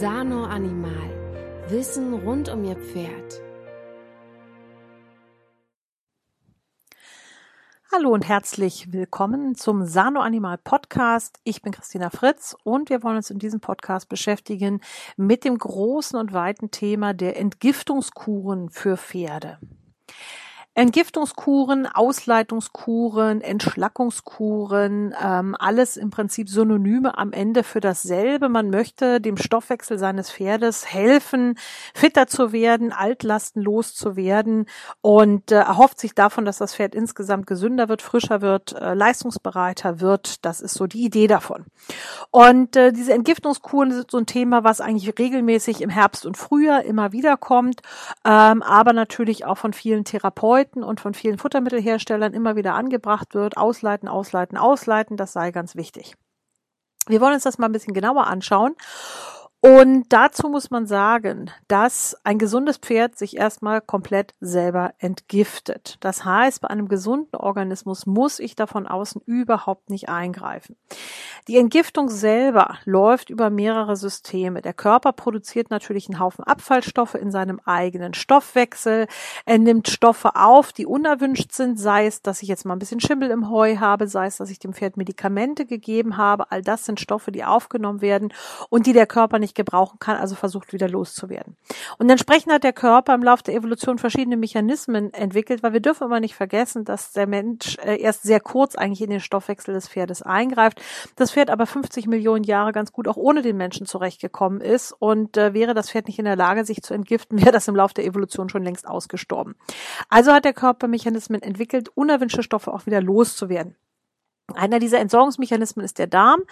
Sano Animal. Wissen rund um Ihr Pferd. Hallo und herzlich willkommen zum Sano Animal Podcast. Ich bin Christina Fritz und wir wollen uns in diesem Podcast beschäftigen mit dem großen und weiten Thema der Entgiftungskuren für Pferde. Entgiftungskuren, Ausleitungskuren, Entschlackungskuren, ähm, alles im Prinzip Synonyme am Ende für dasselbe. Man möchte dem Stoffwechsel seines Pferdes helfen, fitter zu werden, Altlasten loszuwerden und äh, erhofft sich davon, dass das Pferd insgesamt gesünder wird, frischer wird, äh, leistungsbereiter wird. Das ist so die Idee davon. Und äh, diese Entgiftungskuren sind so ein Thema, was eigentlich regelmäßig im Herbst und Frühjahr immer wieder kommt, ähm, aber natürlich auch von vielen Therapeuten Therapeuten und von vielen Futtermittelherstellern immer wieder angebracht wird. Ausleiten, ausleiten, ausleiten, das sei ganz wichtig. Wir wollen uns das mal ein bisschen genauer anschauen und dazu muss man sagen, dass ein gesundes Pferd sich erstmal komplett selber entgiftet. Das heißt, bei einem gesunden Organismus muss ich davon außen überhaupt nicht eingreifen. Die Entgiftung selber läuft über mehrere Systeme. Der Körper produziert natürlich einen Haufen Abfallstoffe in seinem eigenen Stoffwechsel. Er nimmt Stoffe auf, die unerwünscht sind, sei es, dass ich jetzt mal ein bisschen Schimmel im Heu habe, sei es, dass ich dem Pferd Medikamente gegeben habe. All das sind Stoffe, die aufgenommen werden und die der Körper nicht nicht gebrauchen kann, also versucht wieder loszuwerden. Und entsprechend hat der Körper im Laufe der Evolution verschiedene Mechanismen entwickelt, weil wir dürfen immer nicht vergessen, dass der Mensch äh, erst sehr kurz eigentlich in den Stoffwechsel des Pferdes eingreift. Das Pferd aber 50 Millionen Jahre ganz gut auch ohne den Menschen zurechtgekommen ist und äh, wäre das Pferd nicht in der Lage, sich zu entgiften, wäre das im Laufe der Evolution schon längst ausgestorben. Also hat der Körper Mechanismen entwickelt, unerwünschte Stoffe auch wieder loszuwerden. Einer dieser Entsorgungsmechanismen ist der Darm.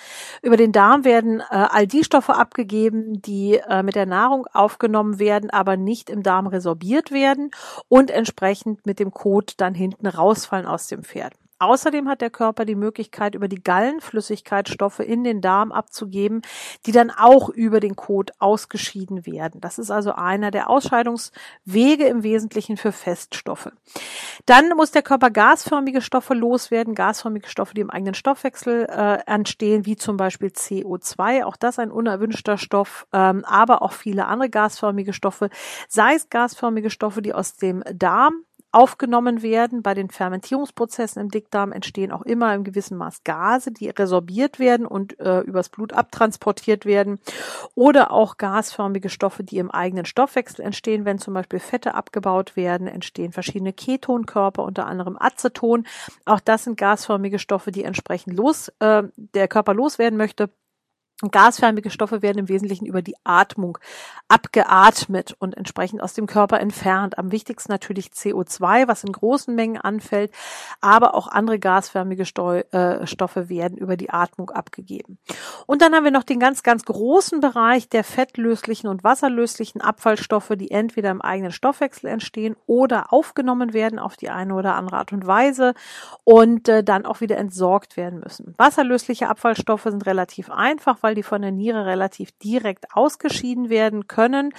Über den Darm werden äh, all die Stoffe abgegeben, die äh, mit der Nahrung aufgenommen werden, aber nicht im Darm resorbiert werden und entsprechend mit dem Kot dann hinten rausfallen aus dem Pferd. Außerdem hat der Körper die Möglichkeit, über die Gallenflüssigkeit Stoffe in den Darm abzugeben, die dann auch über den Kot ausgeschieden werden. Das ist also einer der Ausscheidungswege im Wesentlichen für Feststoffe. Dann muss der Körper gasförmige Stoffe loswerden, gasförmige Stoffe, die im eigenen Stoffwechsel äh, entstehen, wie zum Beispiel CO2. Auch das ein unerwünschter Stoff, ähm, aber auch viele andere gasförmige Stoffe, sei es gasförmige Stoffe, die aus dem Darm aufgenommen werden. Bei den Fermentierungsprozessen im Dickdarm entstehen auch immer im gewissen Maß Gase, die resorbiert werden und äh, übers Blut abtransportiert werden. Oder auch gasförmige Stoffe, die im eigenen Stoffwechsel entstehen. Wenn zum Beispiel Fette abgebaut werden, entstehen verschiedene Ketonkörper, unter anderem Aceton. Auch das sind gasförmige Stoffe, die entsprechend los, äh, der Körper loswerden möchte. Gasförmige Stoffe werden im Wesentlichen über die Atmung abgeatmet und entsprechend aus dem Körper entfernt. Am wichtigsten natürlich CO2, was in großen Mengen anfällt, aber auch andere gasförmige äh, Stoffe werden über die Atmung abgegeben. Und dann haben wir noch den ganz, ganz großen Bereich der fettlöslichen und wasserlöslichen Abfallstoffe, die entweder im eigenen Stoffwechsel entstehen oder aufgenommen werden auf die eine oder andere Art und Weise und äh, dann auch wieder entsorgt werden müssen. Wasserlösliche Abfallstoffe sind relativ einfach, weil die von der Niere relativ direkt ausgeschieden werden können.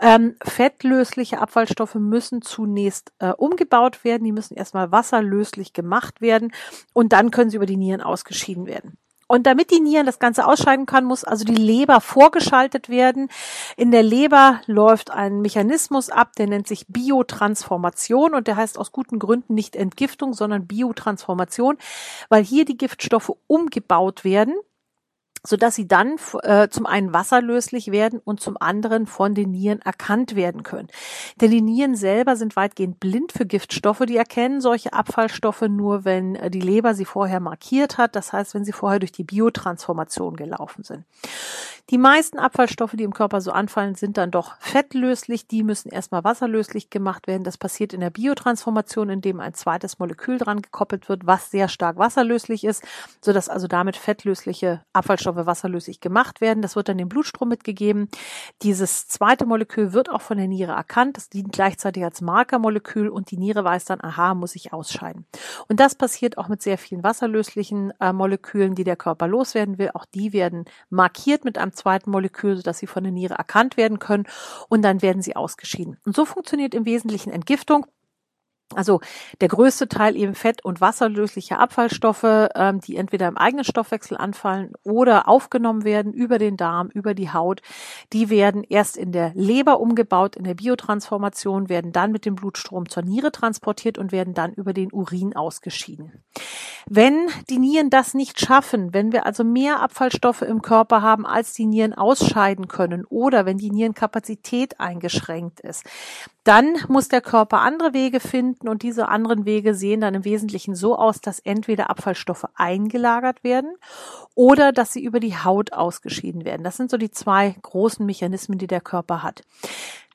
Ähm, fettlösliche Abfallstoffe müssen zunächst äh, umgebaut werden. Die müssen erstmal wasserlöslich gemacht werden und dann können sie über die Nieren ausgeschieden werden. Und damit die Nieren das Ganze ausscheiden kann, muss also die Leber vorgeschaltet werden. In der Leber läuft ein Mechanismus ab, der nennt sich Biotransformation und der heißt aus guten Gründen nicht Entgiftung, sondern Biotransformation, weil hier die Giftstoffe umgebaut werden sodass sie dann äh, zum einen wasserlöslich werden und zum anderen von den Nieren erkannt werden können. Denn die Nieren selber sind weitgehend blind für Giftstoffe. Die erkennen solche Abfallstoffe nur, wenn äh, die Leber sie vorher markiert hat. Das heißt, wenn sie vorher durch die Biotransformation gelaufen sind. Die meisten Abfallstoffe, die im Körper so anfallen, sind dann doch fettlöslich. Die müssen erstmal wasserlöslich gemacht werden. Das passiert in der Biotransformation, indem ein zweites Molekül dran gekoppelt wird, was sehr stark wasserlöslich ist, sodass also damit fettlösliche Abfallstoffe wasserlöslich gemacht werden. Das wird dann dem Blutstrom mitgegeben. Dieses zweite Molekül wird auch von der Niere erkannt. Das dient gleichzeitig als Markermolekül und die Niere weiß dann, aha, muss ich ausscheiden. Und das passiert auch mit sehr vielen wasserlöslichen äh, Molekülen, die der Körper loswerden will. Auch die werden markiert mit einem zweiten Molekül, sodass sie von der Niere erkannt werden können und dann werden sie ausgeschieden. Und so funktioniert im Wesentlichen Entgiftung. Also der größte Teil eben fett- und wasserlösliche Abfallstoffe, ähm, die entweder im eigenen Stoffwechsel anfallen oder aufgenommen werden über den Darm, über die Haut, die werden erst in der Leber umgebaut, in der Biotransformation, werden dann mit dem Blutstrom zur Niere transportiert und werden dann über den Urin ausgeschieden. Wenn die Nieren das nicht schaffen, wenn wir also mehr Abfallstoffe im Körper haben, als die Nieren ausscheiden können oder wenn die Nierenkapazität eingeschränkt ist, dann muss der Körper andere Wege finden und diese anderen Wege sehen dann im Wesentlichen so aus, dass entweder Abfallstoffe eingelagert werden oder dass sie über die Haut ausgeschieden werden. Das sind so die zwei großen Mechanismen, die der Körper hat.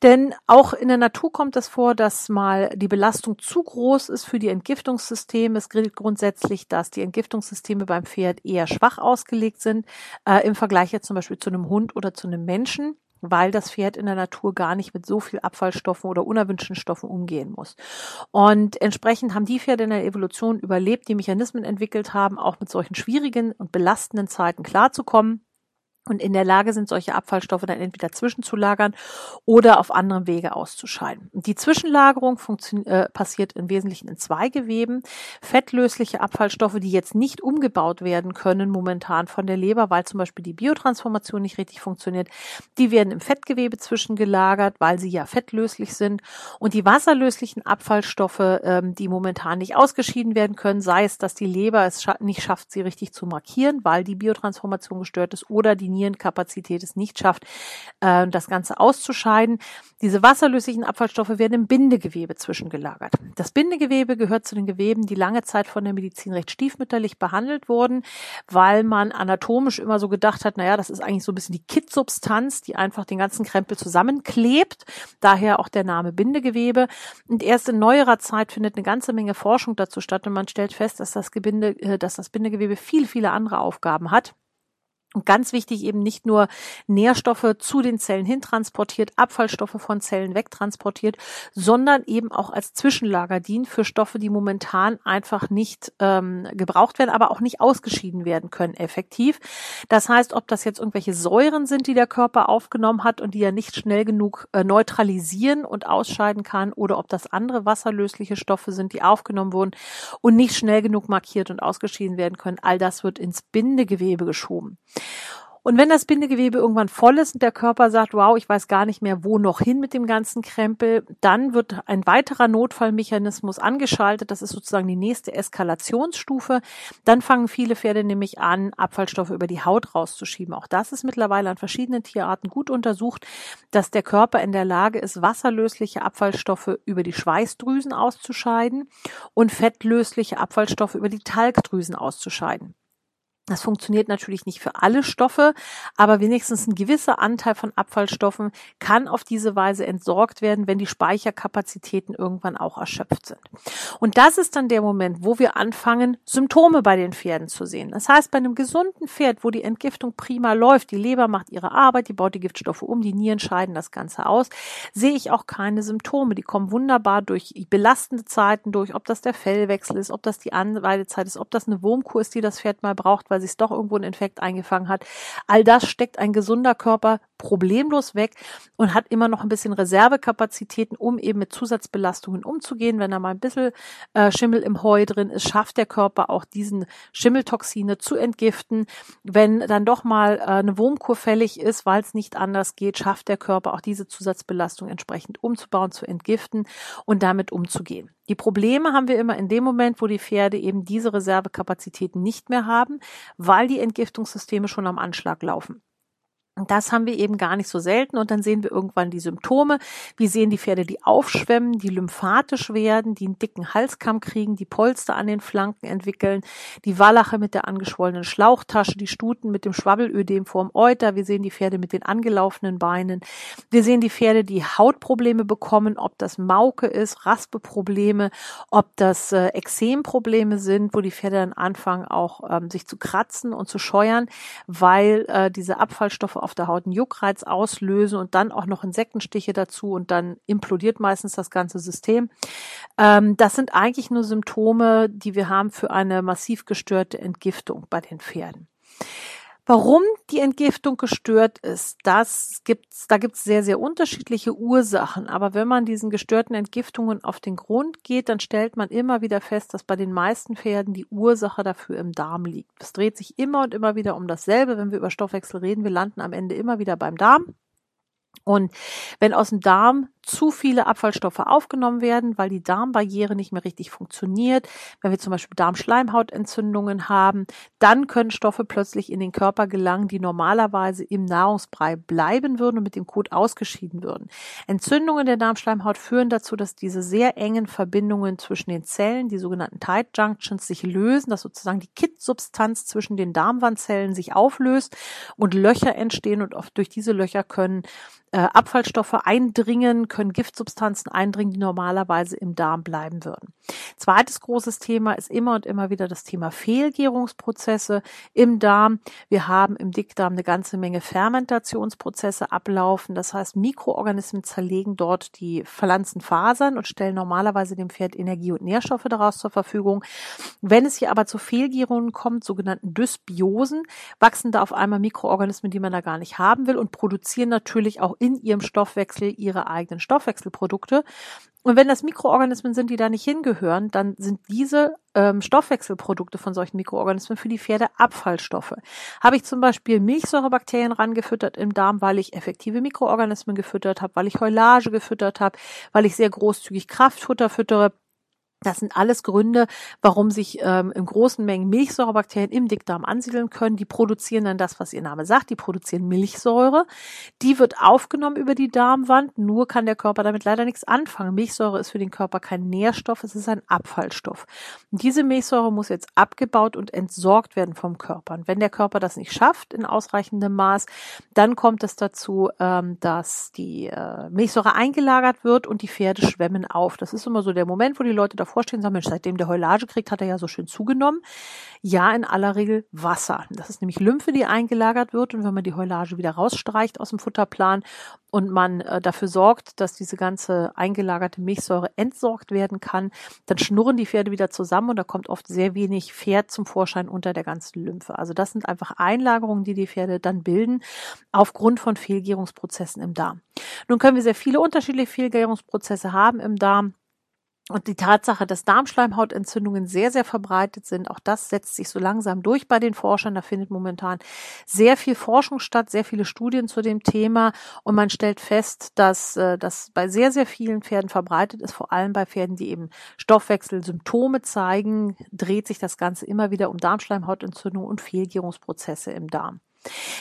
Denn auch in der Natur kommt es vor, dass mal die Belastung zu groß ist für die Entgiftungssysteme. Es gilt grundsätzlich, dass die Entgiftungssysteme beim Pferd eher schwach ausgelegt sind, äh, im Vergleich jetzt zum Beispiel zu einem Hund oder zu einem Menschen weil das Pferd in der Natur gar nicht mit so viel Abfallstoffen oder unerwünschten Stoffen umgehen muss. Und entsprechend haben die Pferde in der Evolution überlebt, die Mechanismen entwickelt haben, auch mit solchen schwierigen und belastenden Zeiten klarzukommen und in der Lage sind, solche Abfallstoffe dann entweder zwischenzulagern oder auf anderem Wege auszuscheiden. Die Zwischenlagerung äh, passiert im Wesentlichen in zwei Geweben. Fettlösliche Abfallstoffe, die jetzt nicht umgebaut werden können momentan von der Leber, weil zum Beispiel die Biotransformation nicht richtig funktioniert, die werden im Fettgewebe zwischengelagert, weil sie ja fettlöslich sind. Und die wasserlöslichen Abfallstoffe, ähm, die momentan nicht ausgeschieden werden können, sei es, dass die Leber es nicht schafft, sie richtig zu markieren, weil die Biotransformation gestört ist oder die Nierenkapazität es nicht schafft, äh, das Ganze auszuscheiden. Diese wasserlöslichen Abfallstoffe werden im Bindegewebe zwischengelagert. Das Bindegewebe gehört zu den Geweben, die lange Zeit von der Medizin recht stiefmütterlich behandelt wurden, weil man anatomisch immer so gedacht hat, naja, das ist eigentlich so ein bisschen die Kittsubstanz, die einfach den ganzen Krempel zusammenklebt. Daher auch der Name Bindegewebe. Und erst in neuerer Zeit findet eine ganze Menge Forschung dazu statt und man stellt fest, dass das, Gebinde, äh, dass das Bindegewebe viel, viele andere Aufgaben hat. Und ganz wichtig eben nicht nur Nährstoffe zu den Zellen hintransportiert, Abfallstoffe von Zellen wegtransportiert, sondern eben auch als Zwischenlager dient für Stoffe, die momentan einfach nicht ähm, gebraucht werden, aber auch nicht ausgeschieden werden können effektiv. Das heißt, ob das jetzt irgendwelche Säuren sind, die der Körper aufgenommen hat und die er nicht schnell genug äh, neutralisieren und ausscheiden kann, oder ob das andere wasserlösliche Stoffe sind, die aufgenommen wurden und nicht schnell genug markiert und ausgeschieden werden können, all das wird ins Bindegewebe geschoben. Und wenn das Bindegewebe irgendwann voll ist und der Körper sagt, wow, ich weiß gar nicht mehr, wo noch hin mit dem ganzen Krempel, dann wird ein weiterer Notfallmechanismus angeschaltet. Das ist sozusagen die nächste Eskalationsstufe. Dann fangen viele Pferde nämlich an, Abfallstoffe über die Haut rauszuschieben. Auch das ist mittlerweile an verschiedenen Tierarten gut untersucht, dass der Körper in der Lage ist, wasserlösliche Abfallstoffe über die Schweißdrüsen auszuscheiden und fettlösliche Abfallstoffe über die Talgdrüsen auszuscheiden. Das funktioniert natürlich nicht für alle Stoffe, aber wenigstens ein gewisser Anteil von Abfallstoffen kann auf diese Weise entsorgt werden, wenn die Speicherkapazitäten irgendwann auch erschöpft sind. Und das ist dann der Moment, wo wir anfangen, Symptome bei den Pferden zu sehen. Das heißt, bei einem gesunden Pferd, wo die Entgiftung prima läuft, die Leber macht ihre Arbeit, die baut die Giftstoffe um, die Nieren scheiden das Ganze aus, sehe ich auch keine Symptome. Die kommen wunderbar durch belastende Zeiten durch, ob das der Fellwechsel ist, ob das die Anweidezeit ist, ob das eine Wurmkur ist, die das Pferd mal braucht, weil sich doch irgendwo ein Infekt eingefangen hat. All das steckt ein gesunder Körper problemlos weg und hat immer noch ein bisschen Reservekapazitäten, um eben mit Zusatzbelastungen umzugehen. Wenn da mal ein bisschen äh, Schimmel im Heu drin ist, schafft der Körper auch diesen Schimmeltoxine zu entgiften. Wenn dann doch mal äh, eine Wurmkur fällig ist, weil es nicht anders geht, schafft der Körper auch diese Zusatzbelastung entsprechend umzubauen, zu entgiften und damit umzugehen. Die Probleme haben wir immer in dem Moment, wo die Pferde eben diese Reservekapazitäten nicht mehr haben, weil die Entgiftungssysteme schon am Anschlag laufen. Das haben wir eben gar nicht so selten und dann sehen wir irgendwann die Symptome. Wir sehen die Pferde, die aufschwemmen, die lymphatisch werden, die einen dicken Halskamm kriegen, die Polster an den Flanken entwickeln, die Wallache mit der angeschwollenen Schlauchtasche, die Stuten mit dem Schwabbelödem vorm Euter. Wir sehen die Pferde mit den angelaufenen Beinen. Wir sehen die Pferde, die Hautprobleme bekommen, ob das Mauke ist, Raspeprobleme, ob das äh, Exemprobleme sind, wo die Pferde dann anfangen auch ähm, sich zu kratzen und zu scheuern, weil äh, diese Abfallstoffe auf der Haut einen Juckreiz auslösen und dann auch noch Insektenstiche dazu und dann implodiert meistens das ganze System. Ähm, das sind eigentlich nur Symptome, die wir haben für eine massiv gestörte Entgiftung bei den Pferden. Warum die Entgiftung gestört ist, das gibt's, da gibt's sehr, sehr unterschiedliche Ursachen. Aber wenn man diesen gestörten Entgiftungen auf den Grund geht, dann stellt man immer wieder fest, dass bei den meisten Pferden die Ursache dafür im Darm liegt. Es dreht sich immer und immer wieder um dasselbe. Wenn wir über Stoffwechsel reden, wir landen am Ende immer wieder beim Darm. Und wenn aus dem Darm zu viele Abfallstoffe aufgenommen werden, weil die Darmbarriere nicht mehr richtig funktioniert, wenn wir zum Beispiel Darmschleimhautentzündungen haben, dann können Stoffe plötzlich in den Körper gelangen, die normalerweise im Nahrungsbrei bleiben würden und mit dem Kot ausgeschieden würden. Entzündungen der Darmschleimhaut führen dazu, dass diese sehr engen Verbindungen zwischen den Zellen, die sogenannten Tight Junctions, sich lösen, dass sozusagen die Kittsubstanz zwischen den Darmwandzellen sich auflöst und Löcher entstehen und oft durch diese Löcher können äh, Abfallstoffe eindringen, können Giftsubstanzen eindringen, die normalerweise im Darm bleiben würden. Zweites großes Thema ist immer und immer wieder das Thema Fehlgärungsprozesse im Darm. Wir haben im Dickdarm eine ganze Menge Fermentationsprozesse ablaufen. Das heißt, Mikroorganismen zerlegen dort die Pflanzenfasern und stellen normalerweise dem Pferd Energie und Nährstoffe daraus zur Verfügung. Wenn es hier aber zu Fehlgärungen kommt, sogenannten Dysbiosen, wachsen da auf einmal Mikroorganismen, die man da gar nicht haben will und produzieren natürlich auch in ihrem Stoffwechsel ihre eigenen Stoffwechselprodukte. Und wenn das Mikroorganismen sind, die da nicht hingehören, dann sind diese ähm, Stoffwechselprodukte von solchen Mikroorganismen für die Pferde Abfallstoffe. Habe ich zum Beispiel Milchsäurebakterien rangefüttert im Darm, weil ich effektive Mikroorganismen gefüttert habe, weil ich Heulage gefüttert habe, weil ich sehr großzügig Kraftfutter füttere, das sind alles Gründe, warum sich ähm, in großen Mengen Milchsäurebakterien im Dickdarm ansiedeln können. Die produzieren dann das, was ihr Name sagt. Die produzieren Milchsäure. Die wird aufgenommen über die Darmwand. Nur kann der Körper damit leider nichts anfangen. Milchsäure ist für den Körper kein Nährstoff. Es ist ein Abfallstoff. Und diese Milchsäure muss jetzt abgebaut und entsorgt werden vom Körper. Und wenn der Körper das nicht schafft in ausreichendem Maß, dann kommt es dazu, ähm, dass die äh, Milchsäure eingelagert wird und die Pferde schwemmen auf. Das ist immer so der Moment, wo die Leute vorstellen, sagen, Mensch, seitdem der Heulage kriegt, hat er ja so schön zugenommen. Ja, in aller Regel Wasser. Das ist nämlich Lymphe, die eingelagert wird. Und wenn man die Heulage wieder rausstreicht aus dem Futterplan und man äh, dafür sorgt, dass diese ganze eingelagerte Milchsäure entsorgt werden kann, dann schnurren die Pferde wieder zusammen und da kommt oft sehr wenig Pferd zum Vorschein unter der ganzen Lymphe. Also das sind einfach Einlagerungen, die die Pferde dann bilden aufgrund von Fehlgärungsprozessen im Darm. Nun können wir sehr viele unterschiedliche Fehlgärungsprozesse haben im Darm. Und die Tatsache, dass Darmschleimhautentzündungen sehr, sehr verbreitet sind, auch das setzt sich so langsam durch bei den Forschern. Da findet momentan sehr viel Forschung statt, sehr viele Studien zu dem Thema. Und man stellt fest, dass äh, das bei sehr, sehr vielen Pferden verbreitet ist, vor allem bei Pferden, die eben Stoffwechselsymptome zeigen, dreht sich das Ganze immer wieder um Darmschleimhautentzündung und Fehlgärungsprozesse im Darm.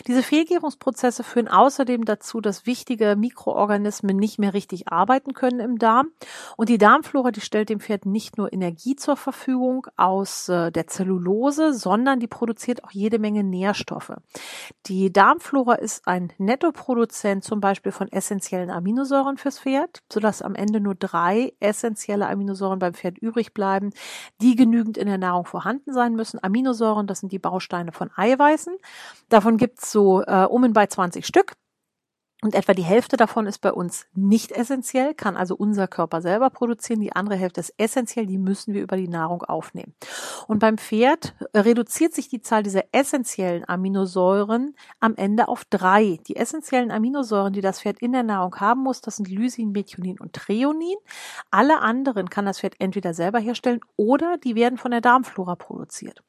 Diese Fehlgärungsprozesse führen außerdem dazu, dass wichtige Mikroorganismen nicht mehr richtig arbeiten können im Darm. Und die Darmflora, die stellt dem Pferd nicht nur Energie zur Verfügung aus äh, der Zellulose, sondern die produziert auch jede Menge Nährstoffe. Die Darmflora ist ein Nettoproduzent zum Beispiel von essentiellen Aminosäuren fürs Pferd, sodass am Ende nur drei essentielle Aminosäuren beim Pferd übrig bleiben, die genügend in der Nahrung vorhanden sein müssen. Aminosäuren, das sind die Bausteine von Eiweißen. Davon Davon gibt's so äh, um und bei 20 Stück. Und etwa die Hälfte davon ist bei uns nicht essentiell, kann also unser Körper selber produzieren. Die andere Hälfte ist essentiell, die müssen wir über die Nahrung aufnehmen. Und beim Pferd äh, reduziert sich die Zahl dieser essentiellen Aminosäuren am Ende auf drei. Die essentiellen Aminosäuren, die das Pferd in der Nahrung haben muss, das sind Lysin, Methionin und Treonin. Alle anderen kann das Pferd entweder selber herstellen oder die werden von der Darmflora produziert.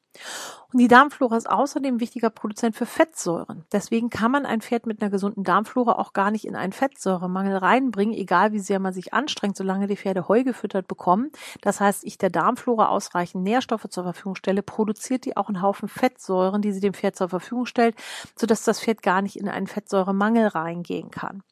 Und die Darmflora ist außerdem wichtiger Produzent für Fettsäuren. Deswegen kann man ein Pferd mit einer gesunden Darmflora auch gar nicht in einen Fettsäuremangel reinbringen, egal wie sehr man sich anstrengt, solange die Pferde Heu gefüttert bekommen. Das heißt, ich der Darmflora ausreichend Nährstoffe zur Verfügung stelle, produziert die auch einen Haufen Fettsäuren, die sie dem Pferd zur Verfügung stellt, sodass das Pferd gar nicht in einen Fettsäuremangel reingehen kann.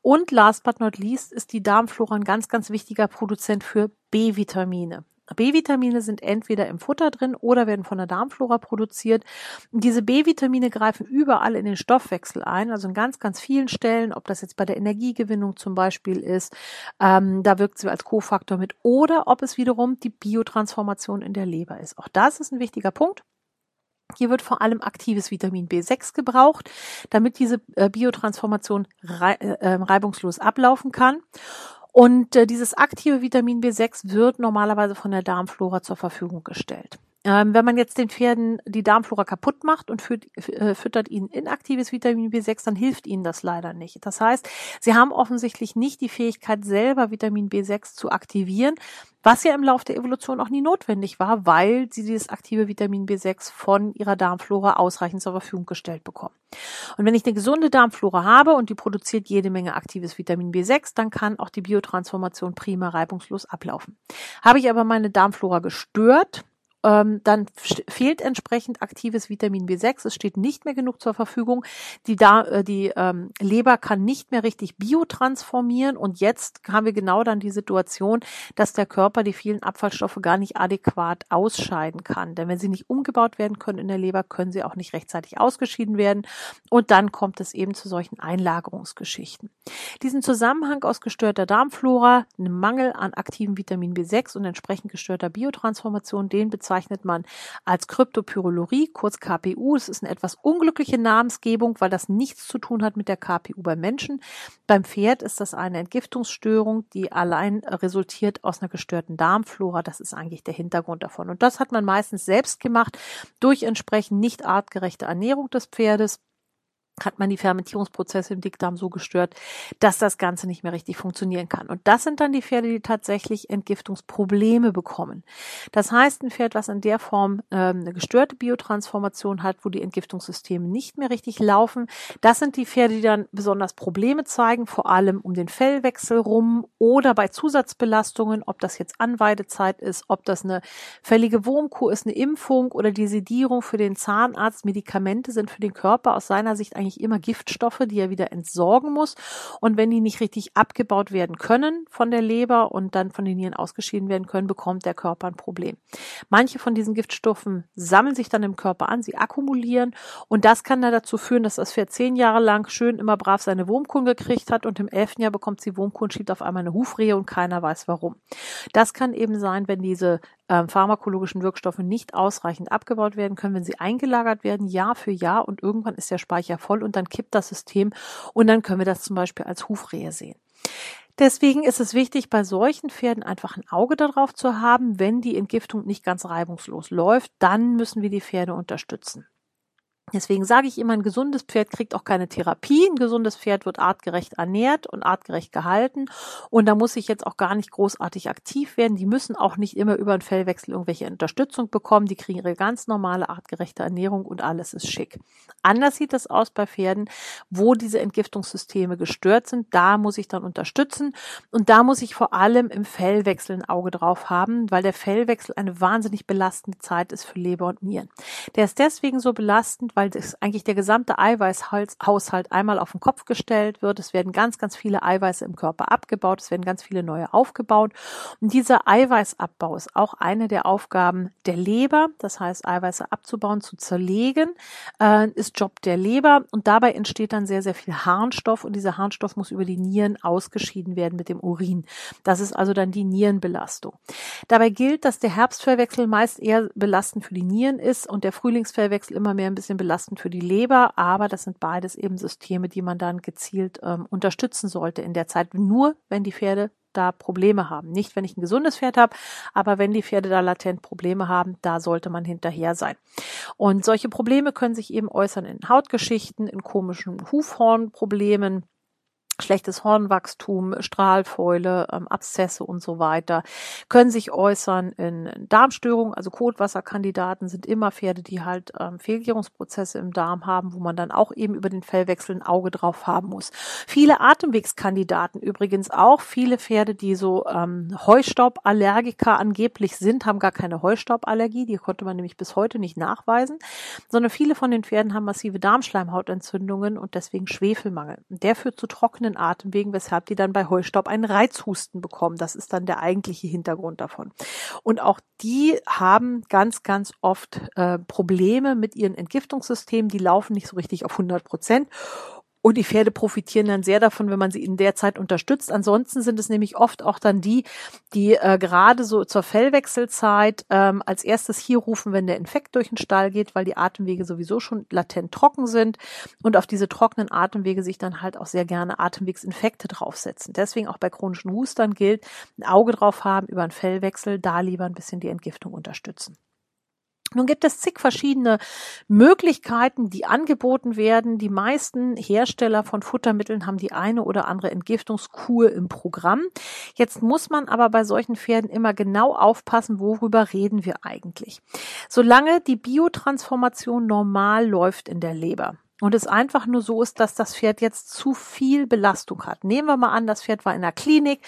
Und last but not least ist die Darmflora ein ganz, ganz wichtiger Produzent für B-Vitamine. B-Vitamine sind entweder im Futter drin oder werden von der Darmflora produziert. diese B-Vitamine greifen überall in den Stoffwechsel ein, also in ganz, ganz vielen Stellen, ob das jetzt bei der Energiegewinnung zum Beispiel ist, ähm, da wirkt sie als Kofaktor mit, oder ob es wiederum die Biotransformation in der Leber ist. Auch das ist ein wichtiger Punkt. Hier wird vor allem aktives Vitamin B6 gebraucht, damit diese äh, Biotransformation äh, ähm, reibungslos ablaufen kann. Und äh, dieses aktive Vitamin B6 wird normalerweise von der Darmflora zur Verfügung gestellt. Ähm, wenn man jetzt den Pferden die Darmflora kaputt macht und füt, äh, füttert ihnen inaktives Vitamin B6, dann hilft ihnen das leider nicht. Das heißt, sie haben offensichtlich nicht die Fähigkeit, selber Vitamin B6 zu aktivieren, was ja im Laufe der Evolution auch nie notwendig war, weil sie dieses aktive Vitamin B6 von ihrer Darmflora ausreichend zur Verfügung gestellt bekommen. Und wenn ich eine gesunde Darmflora habe und die produziert jede Menge aktives Vitamin B6, dann kann auch die Biotransformation prima reibungslos ablaufen. Habe ich aber meine Darmflora gestört, ähm, dann fehlt entsprechend aktives Vitamin B6. Es steht nicht mehr genug zur Verfügung. Die, da, äh, die ähm, Leber kann nicht mehr richtig biotransformieren. Und jetzt haben wir genau dann die Situation, dass der Körper die vielen Abfallstoffe gar nicht adäquat ausscheiden kann. Denn wenn sie nicht umgebaut werden können in der Leber, können sie auch nicht rechtzeitig ausgeschieden werden. Und dann kommt es eben zu solchen Einlagerungsgeschichten. Diesen Zusammenhang aus gestörter Darmflora, einem Mangel an aktivem Vitamin B6 und entsprechend gestörter Biotransformation, den bezeichnet bezeichnet man als Kryptopyrolurie, kurz KPU. Es ist eine etwas unglückliche Namensgebung, weil das nichts zu tun hat mit der KPU beim Menschen. Beim Pferd ist das eine Entgiftungsstörung, die allein resultiert aus einer gestörten Darmflora. Das ist eigentlich der Hintergrund davon. Und das hat man meistens selbst gemacht durch entsprechend nicht artgerechte Ernährung des Pferdes hat man die Fermentierungsprozesse im Dickdarm so gestört, dass das Ganze nicht mehr richtig funktionieren kann. Und das sind dann die Pferde, die tatsächlich Entgiftungsprobleme bekommen. Das heißt, ein Pferd, was in der Form ähm, eine gestörte Biotransformation hat, wo die Entgiftungssysteme nicht mehr richtig laufen, das sind die Pferde, die dann besonders Probleme zeigen, vor allem um den Fellwechsel rum oder bei Zusatzbelastungen, ob das jetzt Anweidezeit ist, ob das eine fällige Wurmkuh ist, eine Impfung oder die Sedierung für den Zahnarzt. Medikamente sind für den Körper aus seiner Sicht eigentlich immer Giftstoffe, die er wieder entsorgen muss. Und wenn die nicht richtig abgebaut werden können von der Leber und dann von den Nieren ausgeschieden werden können, bekommt der Körper ein Problem. Manche von diesen Giftstoffen sammeln sich dann im Körper an, sie akkumulieren und das kann dann dazu führen, dass das Pferd zehn Jahre lang schön immer brav seine Wurmkuhn gekriegt hat und im elften Jahr bekommt sie Wurmkuhn, schiebt auf einmal eine Hufrehe und keiner weiß warum. Das kann eben sein, wenn diese ähm, pharmakologischen Wirkstoffe nicht ausreichend abgebaut werden können, wenn sie eingelagert werden, Jahr für Jahr und irgendwann ist der Speicher voll und dann kippt das System und dann können wir das zum Beispiel als Hufrehe sehen. Deswegen ist es wichtig, bei solchen Pferden einfach ein Auge darauf zu haben, wenn die Entgiftung nicht ganz reibungslos läuft, dann müssen wir die Pferde unterstützen. Deswegen sage ich immer, ein gesundes Pferd kriegt auch keine Therapie. Ein gesundes Pferd wird artgerecht ernährt und artgerecht gehalten. Und da muss ich jetzt auch gar nicht großartig aktiv werden. Die müssen auch nicht immer über einen Fellwechsel irgendwelche Unterstützung bekommen. Die kriegen ihre ganz normale artgerechte Ernährung und alles ist schick. Anders sieht das aus bei Pferden, wo diese Entgiftungssysteme gestört sind. Da muss ich dann unterstützen. Und da muss ich vor allem im Fellwechsel ein Auge drauf haben, weil der Fellwechsel eine wahnsinnig belastende Zeit ist für Leber und Nieren. Der ist deswegen so belastend, weil weil das eigentlich der gesamte Eiweißhaushalt einmal auf den Kopf gestellt wird. Es werden ganz, ganz viele Eiweiße im Körper abgebaut, es werden ganz viele neue aufgebaut. Und dieser Eiweißabbau ist auch eine der Aufgaben der Leber. Das heißt, Eiweiße abzubauen, zu zerlegen, äh, ist Job der Leber. Und dabei entsteht dann sehr, sehr viel Harnstoff und dieser Harnstoff muss über die Nieren ausgeschieden werden mit dem Urin. Das ist also dann die Nierenbelastung. Dabei gilt, dass der Herbstverwechsel meist eher belastend für die Nieren ist und der Frühlingsverwechsel immer mehr ein bisschen belastend belastend für die Leber, aber das sind beides eben Systeme, die man dann gezielt ähm, unterstützen sollte in der Zeit, nur wenn die Pferde da Probleme haben. Nicht, wenn ich ein gesundes Pferd habe, aber wenn die Pferde da latent Probleme haben, da sollte man hinterher sein. Und solche Probleme können sich eben äußern in Hautgeschichten, in komischen Hufhornproblemen, schlechtes Hornwachstum, Strahlfäule, ähm, Abszesse und so weiter, können sich äußern in Darmstörungen, also Kotwasserkandidaten sind immer Pferde, die halt ähm, Fehlgärungsprozesse im Darm haben, wo man dann auch eben über den Fellwechsel ein Auge drauf haben muss. Viele Atemwegskandidaten übrigens auch, viele Pferde, die so ähm, Heustauballergiker angeblich sind, haben gar keine Heustauballergie, die konnte man nämlich bis heute nicht nachweisen, sondern viele von den Pferden haben massive Darmschleimhautentzündungen und deswegen Schwefelmangel. Der führt zu trockenen trockenen Atemwegen, weshalb die dann bei Heustaub einen Reizhusten bekommen. Das ist dann der eigentliche Hintergrund davon. Und auch die haben ganz, ganz oft äh, Probleme mit ihren Entgiftungssystemen. Die laufen nicht so richtig auf 100 Prozent. Und die Pferde profitieren dann sehr davon, wenn man sie in der Zeit unterstützt. Ansonsten sind es nämlich oft auch dann die, die äh, gerade so zur Fellwechselzeit ähm, als erstes hier rufen, wenn der Infekt durch den Stall geht, weil die Atemwege sowieso schon latent trocken sind und auf diese trockenen Atemwege sich dann halt auch sehr gerne Atemwegsinfekte draufsetzen. Deswegen auch bei chronischen Hustern gilt, ein Auge drauf haben über einen Fellwechsel, da lieber ein bisschen die Entgiftung unterstützen. Nun gibt es zig verschiedene Möglichkeiten, die angeboten werden. Die meisten Hersteller von Futtermitteln haben die eine oder andere Entgiftungskur im Programm. Jetzt muss man aber bei solchen Pferden immer genau aufpassen, worüber reden wir eigentlich. Solange die Biotransformation normal läuft in der Leber, und es einfach nur so ist, dass das Pferd jetzt zu viel Belastung hat. Nehmen wir mal an, das Pferd war in der Klinik,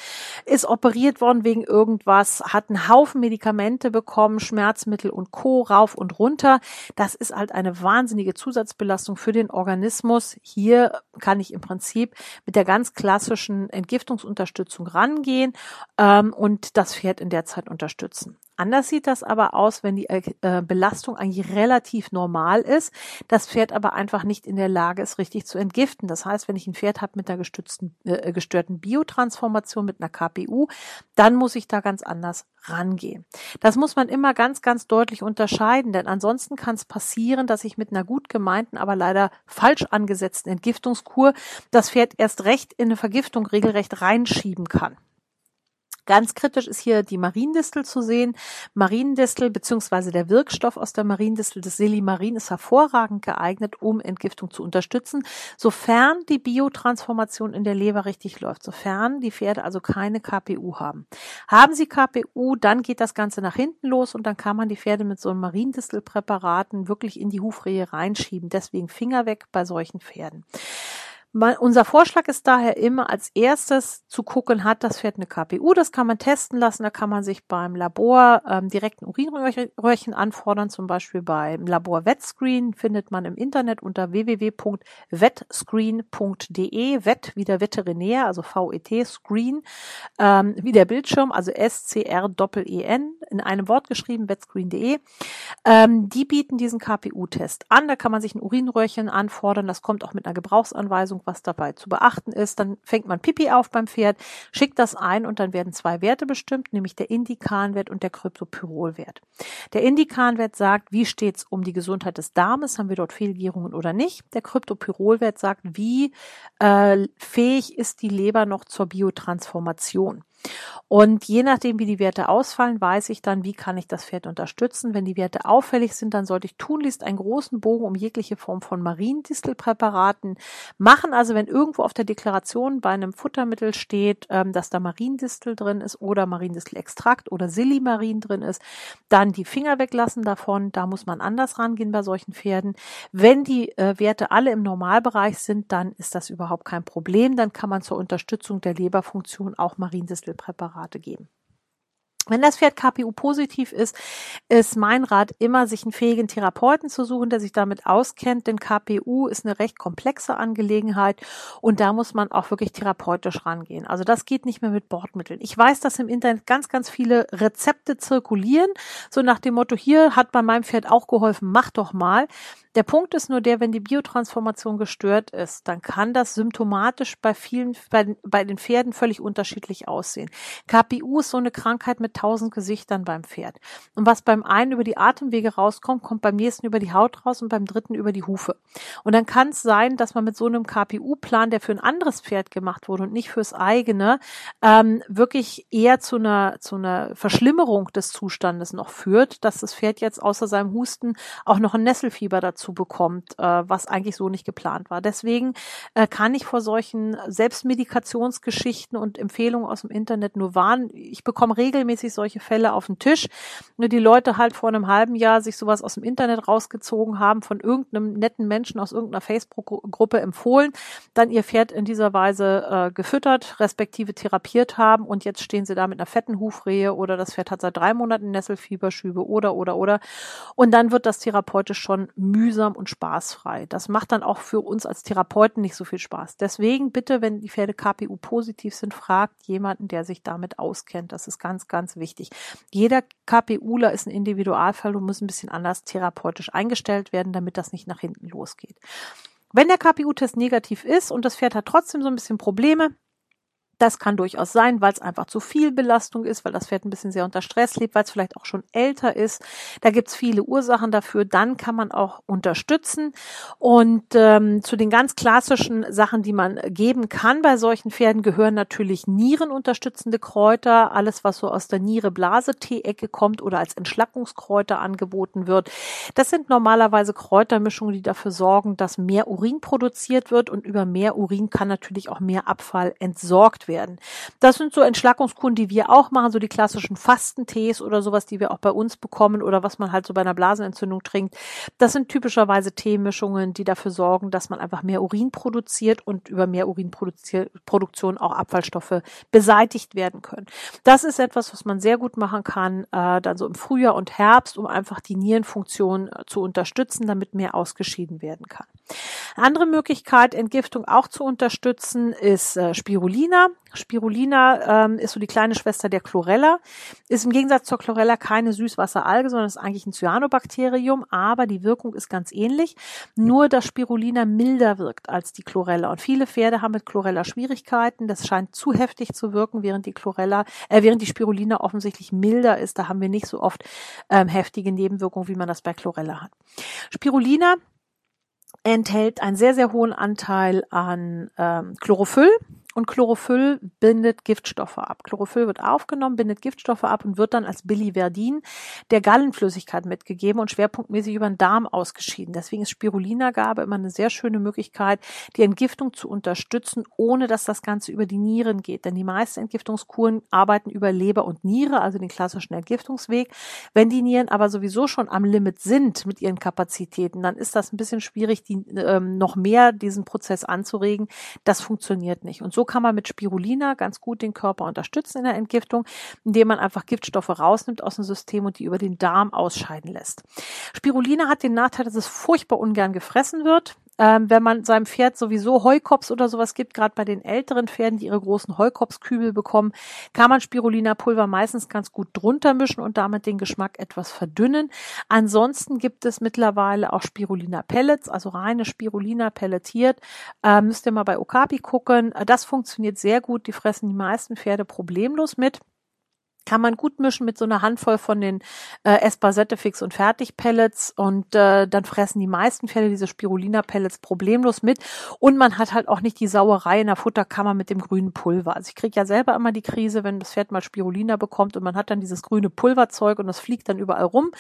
ist operiert worden wegen irgendwas, hat einen Haufen Medikamente bekommen, Schmerzmittel und Co. rauf und runter. Das ist halt eine wahnsinnige Zusatzbelastung für den Organismus. Hier kann ich im Prinzip mit der ganz klassischen Entgiftungsunterstützung rangehen ähm, und das Pferd in der Zeit unterstützen. Anders sieht das aber aus, wenn die äh, Belastung eigentlich relativ normal ist, das Pferd aber einfach nicht in der Lage ist, richtig zu entgiften. Das heißt, wenn ich ein Pferd habe mit einer gestützten, äh, gestörten Biotransformation, mit einer KPU, dann muss ich da ganz anders rangehen. Das muss man immer ganz, ganz deutlich unterscheiden, denn ansonsten kann es passieren, dass ich mit einer gut gemeinten, aber leider falsch angesetzten Entgiftungskur das Pferd erst recht in eine Vergiftung regelrecht reinschieben kann. Ganz kritisch ist hier die Mariendistel zu sehen. Mariendistel beziehungsweise der Wirkstoff aus der Mariendistel des Silimarin ist hervorragend geeignet, um Entgiftung zu unterstützen, sofern die Biotransformation in der Leber richtig läuft, sofern die Pferde also keine KPU haben. Haben sie KPU, dann geht das Ganze nach hinten los und dann kann man die Pferde mit so einem Mariendistelpräparaten wirklich in die Hufrehe reinschieben. Deswegen Finger weg bei solchen Pferden. Man, unser Vorschlag ist daher immer als erstes zu gucken, hat das Pferd eine KPU, das kann man testen lassen, da kann man sich beim Labor ähm, direkt ein Urinröhrchen anfordern, zum Beispiel beim Labor Wetscreen findet man im Internet unter www.vetscreen.de, Vet wie der Veterinär, also VET, Screen, ähm, wie der Bildschirm, also S-C-R-Doppel-E-N, in einem Wort geschrieben, vetscreen.de. Ähm, die bieten diesen KPU-Test an, da kann man sich ein Urinröhrchen anfordern, das kommt auch mit einer Gebrauchsanweisung was dabei zu beachten ist. Dann fängt man Pipi auf beim Pferd, schickt das ein und dann werden zwei Werte bestimmt, nämlich der Indikanwert und der Kryptopyrolwert. Der Indikanwert sagt, wie steht's um die Gesundheit des Darmes, haben wir dort Fehlgärungen oder nicht. Der Kryptopyrolwert sagt, wie äh, fähig ist die Leber noch zur Biotransformation. Und je nachdem, wie die Werte ausfallen, weiß ich dann, wie kann ich das Pferd unterstützen. Wenn die Werte auffällig sind, dann sollte ich tunlichst einen großen Bogen um jegliche Form von Mariendistelpräparaten machen. Also wenn irgendwo auf der Deklaration bei einem Futtermittel steht, ähm, dass da Mariendistel drin ist oder Mariendistelextrakt oder Silimarin drin ist, dann die Finger weglassen davon. Da muss man anders rangehen bei solchen Pferden. Wenn die äh, Werte alle im Normalbereich sind, dann ist das überhaupt kein Problem. Dann kann man zur Unterstützung der Leberfunktion auch Mariendistel Präparate geben. Wenn das Pferd KPU positiv ist, ist mein Rat immer, sich einen fähigen Therapeuten zu suchen, der sich damit auskennt, denn KPU ist eine recht komplexe Angelegenheit und da muss man auch wirklich therapeutisch rangehen. Also das geht nicht mehr mit Bordmitteln. Ich weiß, dass im Internet ganz, ganz viele Rezepte zirkulieren, so nach dem Motto, hier hat bei meinem Pferd auch geholfen, mach doch mal. Der Punkt ist nur der, wenn die Biotransformation gestört ist, dann kann das symptomatisch bei vielen, bei, bei den Pferden völlig unterschiedlich aussehen. KPU ist so eine Krankheit mit tausend Gesichtern beim Pferd. Und was beim einen über die Atemwege rauskommt, kommt beim nächsten über die Haut raus und beim dritten über die Hufe. Und dann kann es sein, dass man mit so einem KPU-Plan, der für ein anderes Pferd gemacht wurde und nicht fürs eigene, ähm, wirklich eher zu einer, zu einer Verschlimmerung des Zustandes noch führt, dass das Pferd jetzt außer seinem Husten auch noch ein Nesselfieber dazu bekommt, äh, was eigentlich so nicht geplant war. Deswegen äh, kann ich vor solchen Selbstmedikationsgeschichten und Empfehlungen aus dem Internet nur warnen. Ich bekomme regelmäßig solche Fälle auf den Tisch. Nur die Leute halt vor einem halben Jahr sich sowas aus dem Internet rausgezogen haben, von irgendeinem netten Menschen aus irgendeiner Facebook-Gruppe empfohlen, dann ihr Pferd in dieser Weise äh, gefüttert, respektive therapiert haben und jetzt stehen sie da mit einer fetten Hufrehe oder das Pferd hat seit drei Monaten Nesselfieberschübe oder oder oder und dann wird das therapeutisch schon mühsam und spaßfrei. Das macht dann auch für uns als Therapeuten nicht so viel Spaß. Deswegen bitte, wenn die Pferde KPU positiv sind, fragt jemanden, der sich damit auskennt. Das ist ganz, ganz wichtig. Jeder KPUler ist ein Individualfall und muss ein bisschen anders therapeutisch eingestellt werden, damit das nicht nach hinten losgeht. Wenn der KPU-Test negativ ist und das Pferd hat trotzdem so ein bisschen Probleme, Das kann durchaus sein, weil es einfach zu viel Belastung ist, weil das Pferd ein bisschen sehr unter Stress lebt, weil es vielleicht auch schon älter ist. Da gibt's viele Ursachen dafür. Dann kann man auch unterstützen. Und ähm, zu den ganz klassischen Sachen, die man geben kann bei solchen Pferden, gehören natürlich nierenunterstützende Kräuter. Alles, was so aus der Niere-Blase-Tee-Ecke kommt oder als Entschlackungskräuter angeboten wird. Das sind normalerweise Kräutermischungen, die dafür sorgen, dass mehr Urin produziert wird. Und über mehr Urin kann natürlich auch mehr Abfall entsorgt werden. Das sind so Entschlackungskuren, die wir auch machen, so die klassischen Fastentees oder sowas, die wir auch bei uns bekommen oder was man halt so bei einer Blasenentzündung trinkt. Das sind typischerweise Teemischungen, die dafür sorgen, dass man einfach mehr Urin produziert und über mehr Urinproduktion auch Abfallstoffe beseitigt werden können. Das ist etwas, was man sehr gut machen kann, äh, dann so im Frühjahr und Herbst, um einfach die Nierenfunktion äh, zu unterstützen, damit mehr ausgeschieden werden kann. Andere Möglichkeit, Entgiftung auch zu unterstützen, ist äh, Spirulina. Spirulina ähm, ist so die kleine Schwester der Chlorella, ist im Gegensatz zur Chlorella keine Süßwasseralge, sondern ist eigentlich ein Cyanobakterium, aber die Wirkung ist ganz ähnlich, nur dass Spirulina milder wirkt als die Chlorella. Und viele Pferde haben mit Chlorella Schwierigkeiten. Das scheint zu heftig zu wirken, während die Chlorella, äh, während die Spirulina offensichtlich milder ist. Da haben wir nicht so oft ähm, heftige Nebenwirkungen, wie man das bei Chlorella hat. Spirulina enthält einen sehr, sehr hohen Anteil an ähm, Chlorophyll. Und Chlorophyll bindet Giftstoffe ab. Chlorophyll wird aufgenommen, bindet Giftstoffe ab und wird dann als Biliverdin der Gallenflüssigkeit mitgegeben und schwerpunktmäßig über den Darm ausgeschieden. Deswegen ist Spirulina-Gabe immer eine sehr schöne Möglichkeit, die Entgiftung zu unterstützen, ohne dass das Ganze über die Nieren geht. Denn die meisten Entgiftungskuren arbeiten über Leber und Niere, also den klassischen Entgiftungsweg. Wenn die Nieren aber sowieso schon am Limit sind mit ihren Kapazitäten, dann ist das ein bisschen schwierig, die, ähm, noch mehr diesen Prozess anzuregen. Das funktioniert nicht. Und so kann man mit Spirulina ganz gut den Körper unterstützen in der Entgiftung, indem man einfach Giftstoffe rausnimmt aus dem System und die über den Darm ausscheiden lässt. Spirulina hat den Nachteil, dass es furchtbar ungern gefressen wird ähm, wenn man seinem Pferd sowieso Heukops oder sowas gibt, gerade bei den älteren Pferden, die ihre großen Heukopskübel bekommen, kann man Spirulina-Pulver meistens ganz gut drunter mischen und damit den Geschmack etwas verdünnen. Ansonsten gibt es mittlerweile auch Spirulina-Pellets, also reine Spirulina pelletiert. Ähm, müsst ihr mal bei Okapi gucken. Das funktioniert sehr gut. Die fressen die meisten Pferde problemlos mit kann man gut mischen mit so einer Handvoll von den äh, Espasette Fix und Fertig Pellets und äh, dann fressen die meisten Pferde diese Spirulina Pellets problemlos mit und man hat halt auch nicht die Sauerei in der Futterkammer mit dem grünen Pulver. Also ich kriege ja selber immer die Krise, wenn das Pferd mal Spirulina bekommt und man hat dann dieses grüne Pulverzeug und das fliegt dann überall rum.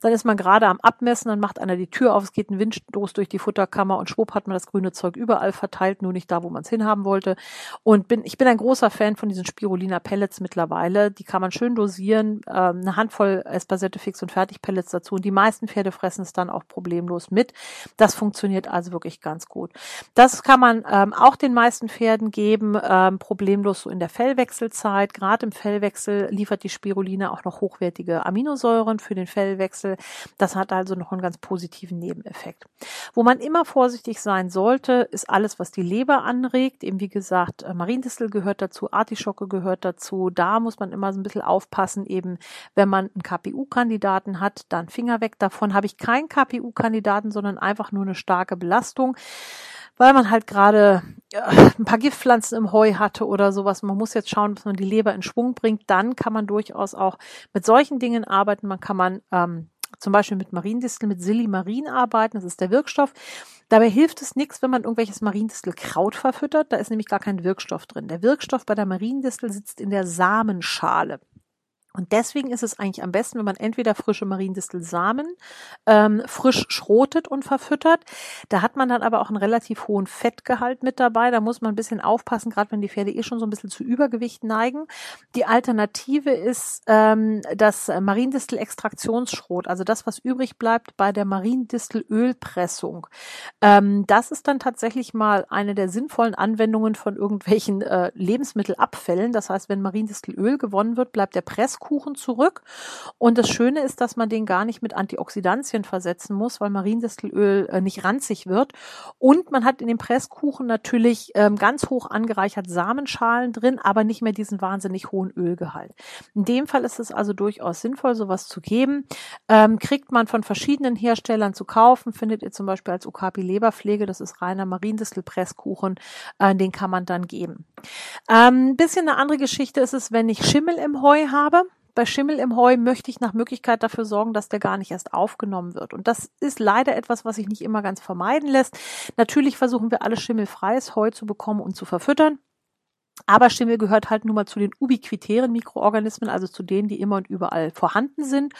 Dann ist man gerade am Abmessen, dann macht einer die Tür auf, es geht ein Windstoß durch die Futterkammer und schwupp hat man das grüne Zeug überall verteilt, nur nicht da, wo man es hinhaben wollte. Und bin ich bin ein großer Fan von diesen Spirulina Pellets mittlerweile. Die kann man man schön dosieren, ähm, eine Handvoll Espasette fix und fertig Pellets dazu und die meisten Pferde fressen es dann auch problemlos mit. Das funktioniert also wirklich ganz gut. Das kann man ähm, auch den meisten Pferden geben, ähm, problemlos so in der Fellwechselzeit. Gerade im Fellwechsel liefert die Spirulina auch noch hochwertige Aminosäuren für den Fellwechsel. Das hat also noch einen ganz positiven Nebeneffekt. Wo man immer vorsichtig sein sollte, ist alles, was die Leber anregt. Eben wie gesagt, Mariendistel gehört dazu, Artischocke gehört dazu. Da muss man immer so ein bisschen aufpassen, eben wenn man einen KPU-Kandidaten hat, dann Finger weg davon. Habe ich keinen KPU-Kandidaten, sondern einfach nur eine starke Belastung weil man halt gerade ja, ein paar Giftpflanzen im Heu hatte oder sowas. Man muss jetzt schauen, dass man die Leber in Schwung bringt. Dann kann man durchaus auch mit solchen Dingen arbeiten. Man kann man ähm, zum Beispiel mit Mariendistel, mit Silimarin arbeiten. Das ist der Wirkstoff. Dabei hilft es nichts, wenn man irgendwelches Mariendistelkraut verfüttert. Da ist nämlich gar kein Wirkstoff drin. Der Wirkstoff bei der Mariendistel sitzt in der Samenschale. Und deswegen ist es eigentlich am besten, wenn man entweder frische Mariendistelsamen ähm, frisch schrotet und verfüttert. Da hat man dann aber auch einen relativ hohen Fettgehalt mit dabei. Da muss man ein bisschen aufpassen, gerade wenn die Pferde eh schon so ein bisschen zu Übergewicht neigen. Die Alternative ist ähm, das Mariendistel-Extraktionsschrot, also das, was übrig bleibt bei der Mariendistelölpressung. Ähm, das ist dann tatsächlich mal eine der sinnvollen Anwendungen von irgendwelchen äh, Lebensmittelabfällen. Das heißt, wenn Mariendistelöl gewonnen wird, bleibt der Press Presskuchen zurück. Und das Schöne ist, dass man den gar nicht mit Antioxidantien versetzen muss, weil Mariendistelöl äh, nicht ranzig wird. Und man hat in dem Presskuchen natürlich ähm, ganz hoch angereichert Samenschalen drin, aber nicht mehr diesen wahnsinnig hohen Ölgehalt. In dem Fall ist es also durchaus sinnvoll, sowas zu geben. Ähm, kriegt man von verschiedenen Herstellern zu kaufen, findet ihr zum Beispiel als Okapi Leberpflege, das ist reiner Mariendistel-Presskuchen, äh, den kann man dann geben. Ähm, bisschen eine andere Geschichte ist es, wenn ich Schimmel im Heu habe. Bei Schimmel im Heu möchte ich nach Möglichkeit dafür sorgen, dass der gar nicht erst aufgenommen wird. Und das ist leider etwas, was sich nicht immer ganz vermeiden lässt. Natürlich versuchen wir alle schimmelfreies Heu zu bekommen und zu verfüttern. Aber Schimmel gehört halt nun mal zu den ubiquitären Mikroorganismen, also zu denen, die immer und überall vorhanden sind.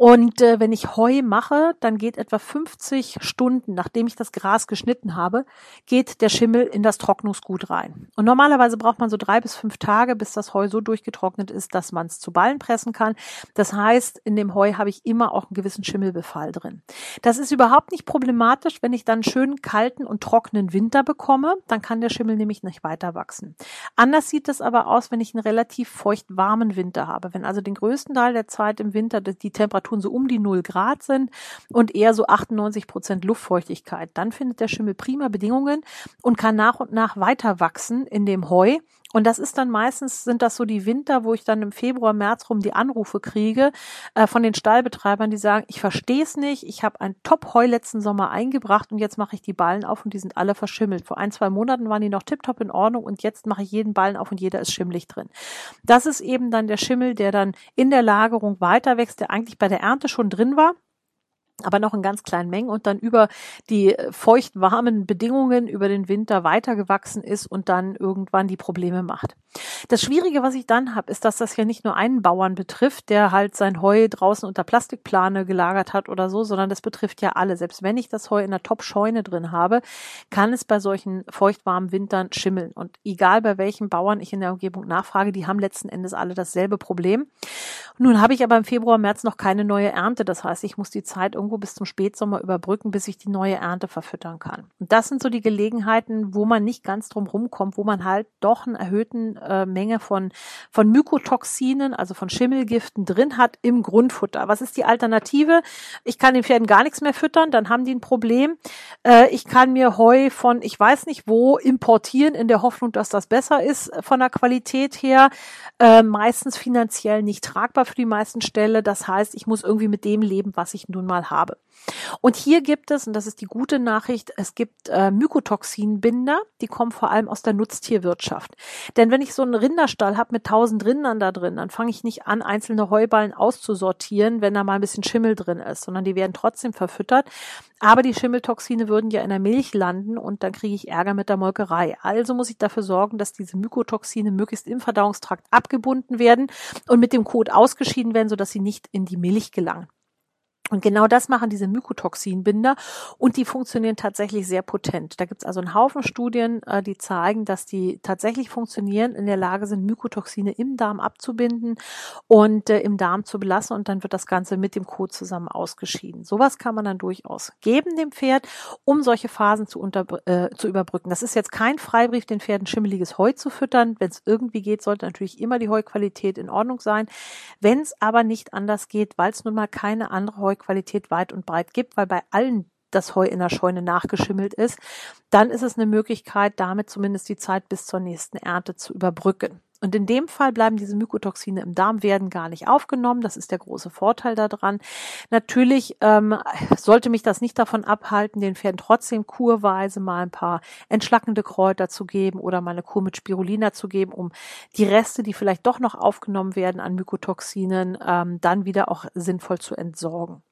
Und äh, wenn ich Heu mache, dann geht etwa 50 Stunden, nachdem ich das Gras geschnitten habe, geht der Schimmel in das Trocknungsgut rein. Und normalerweise braucht man so drei bis fünf Tage, bis das Heu so durchgetrocknet ist, dass man es zu Ballen pressen kann. Das heißt, in dem Heu habe ich immer auch einen gewissen Schimmelbefall drin. Das ist überhaupt nicht problematisch, wenn ich dann schön kalten und trockenen Winter bekomme, dann kann der Schimmel nämlich nicht weiter wachsen. Anders sieht es aber aus, wenn ich einen relativ feucht warmen Winter habe. Wenn also den größten Teil der Zeit im Winter die Temperaturen so um die 0 Grad sind und eher so 98 Prozent Luftfeuchtigkeit, dann findet der Schimmel prima Bedingungen und kann nach und nach weiter wachsen in dem Heu und das ist dann meistens, sind das so die Winter, wo ich dann im Februar, März rum die Anrufe kriege äh, von den Stallbetreibern, die sagen, ich verstehe es nicht, ich habe ein Top-Heu letzten Sommer eingebracht und jetzt mache ich die Ballen auf und die sind alle verschimmelt. Vor ein, zwei Monaten waren die noch tiptop in Ordnung und jetzt mache ich jeden Ballen auf und jeder ist schimmelig drin. Das ist eben dann der Schimmel, der dann in der Lagerung weiter wächst, der eigentlich bei der Ernte schon drin war aber noch in ganz kleinen Mengen und dann über die äh, feucht-warmen Bedingungen über den Winter weitergewachsen ist und dann irgendwann die Probleme macht. Das Schwierige, was ich dann habe, ist, dass das ja nicht nur einen Bauern betrifft, der halt sein Heu draußen unter Plastikplane gelagert hat oder so, sondern das betrifft ja alle. Selbst wenn ich das Heu in der Top-Scheune drin habe, kann es bei solchen feucht-warmen Wintern schimmeln. Und egal bei welchen Bauern ich in der Umgebung nachfrage, die haben letzten Endes alle dasselbe Problem. Nun habe ich aber im Februar, März noch keine neue Ernte. Das heißt, ich muss die Zeit irgendwo bis zum Spätsommer überbrücken, bis ich die neue Ernte verfüttern kann. Und das sind so die Gelegenheiten, wo man nicht ganz drum rumkommt, wo man halt doch einen erhöhten äh, Menge von, von Mykotoxinen, also von Schimmelgiften drin hat im Grundfutter. Was ist die Alternative? Ich kann den Pferden gar nichts mehr füttern, dann haben die ein Problem. Äh, ich kann mir Heu von, ich weiß nicht wo, importieren in der Hoffnung, dass das besser ist äh, von der Qualität her. Äh, meistens finanziell nicht tragbar für die meisten Ställe. Das heißt, ich muss irgendwie mit dem leben, was ich nun mal habe. Und hier gibt es, und das ist die gute Nachricht, es gibt äh, Mykotoxinbinder, die kommen vor allem aus der Nutztierwirtschaft. Denn wenn ich so einen Rinderstall habe mit tausend Rindern da drin, dann fange ich nicht an, einzelne Heuballen auszusortieren, wenn da mal ein bisschen Schimmel drin ist, sondern die werden trotzdem verfüttert. Aber die Schimmeltoxine würden ja in der Milch landen und dann kriege ich Ärger mit der Molkerei. Also muss ich dafür sorgen, dass diese Mykotoxine möglichst im Verdauungstrakt abgebunden werden und mit dem Kot ausgeschieden werden, sodass sie nicht in die Milch gelangen. Und genau das machen diese Mykotoxinbinder und die funktionieren tatsächlich sehr potent. Da gibt es also einen Haufen Studien, äh, die zeigen, dass die tatsächlich funktionieren, in der Lage sind, Mykotoxine im Darm abzubinden und äh, im Darm zu belassen und dann wird das Ganze mit dem Kot zusammen ausgeschieden. Sowas kann man dann durchaus geben dem Pferd, um solche Phasen zu, unter, äh, zu überbrücken. Das ist jetzt kein Freibrief, den Pferden schimmeliges Heu zu füttern. Wenn es irgendwie geht, sollte natürlich immer die Heuqualität in Ordnung sein. Wenn es aber nicht anders geht, weil es nun mal keine andere Heu Qualität weit und breit gibt, weil bei allen das Heu in der Scheune nachgeschimmelt ist, dann ist es eine Möglichkeit, damit zumindest die Zeit bis zur nächsten Ernte zu überbrücken. Und in dem Fall bleiben diese Mykotoxine im Darm, werden gar nicht aufgenommen. Das ist der große Vorteil daran. Natürlich ähm, sollte mich das nicht davon abhalten, den Pferden trotzdem kurweise mal ein paar entschlackende Kräuter zu geben oder mal eine Kur mit Spirulina zu geben, um die Reste, die vielleicht doch noch aufgenommen werden an Mykotoxinen, ähm, dann wieder auch sinnvoll zu entsorgen.